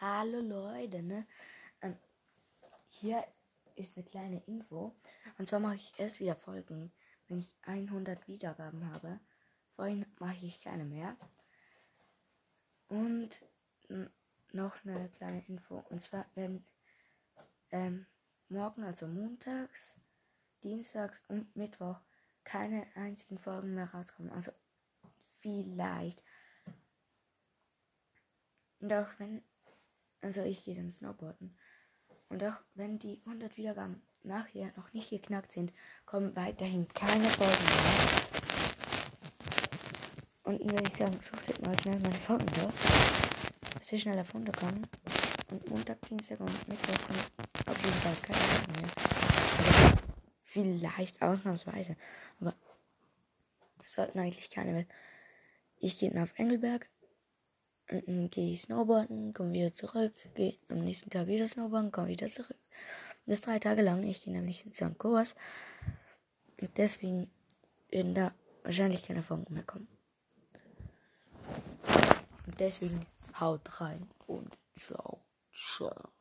Hallo Leute, ne? Ähm, hier ist eine kleine Info. Und zwar mache ich erst wieder Folgen, wenn ich 100 Wiedergaben habe. Vorhin mache ich keine mehr. Und noch eine kleine Info. Und zwar werden ähm, morgen, also montags, dienstags und Mittwoch, keine einzigen Folgen mehr rauskommen. Also vielleicht. Auch wenn, also ich gehe dann Snowboarden. Und auch wenn die 100 Wiedergaben nachher noch nicht geknackt sind, kommen weiterhin keine Folgen mehr. Und dann würde ich sagen, suchtet mal schnell meine Folgen durch, dass wir schneller runterkommen. Und Montag, Dienstag und Mittwoch kommen auf jeden Fall keine Folgen mehr. Vielleicht ausnahmsweise. Aber es sollten eigentlich keine, weil ich gehe auf Engelberg, dann gehe ich Snowboarden, komme wieder zurück, gehe am nächsten Tag wieder Snowboarden, komme wieder zurück. Das drei Tage lang. Ich gehe nämlich in St. Kurs. Und deswegen werden da wahrscheinlich keine Folgen mehr kommen. Und deswegen haut rein und ciao, ciao.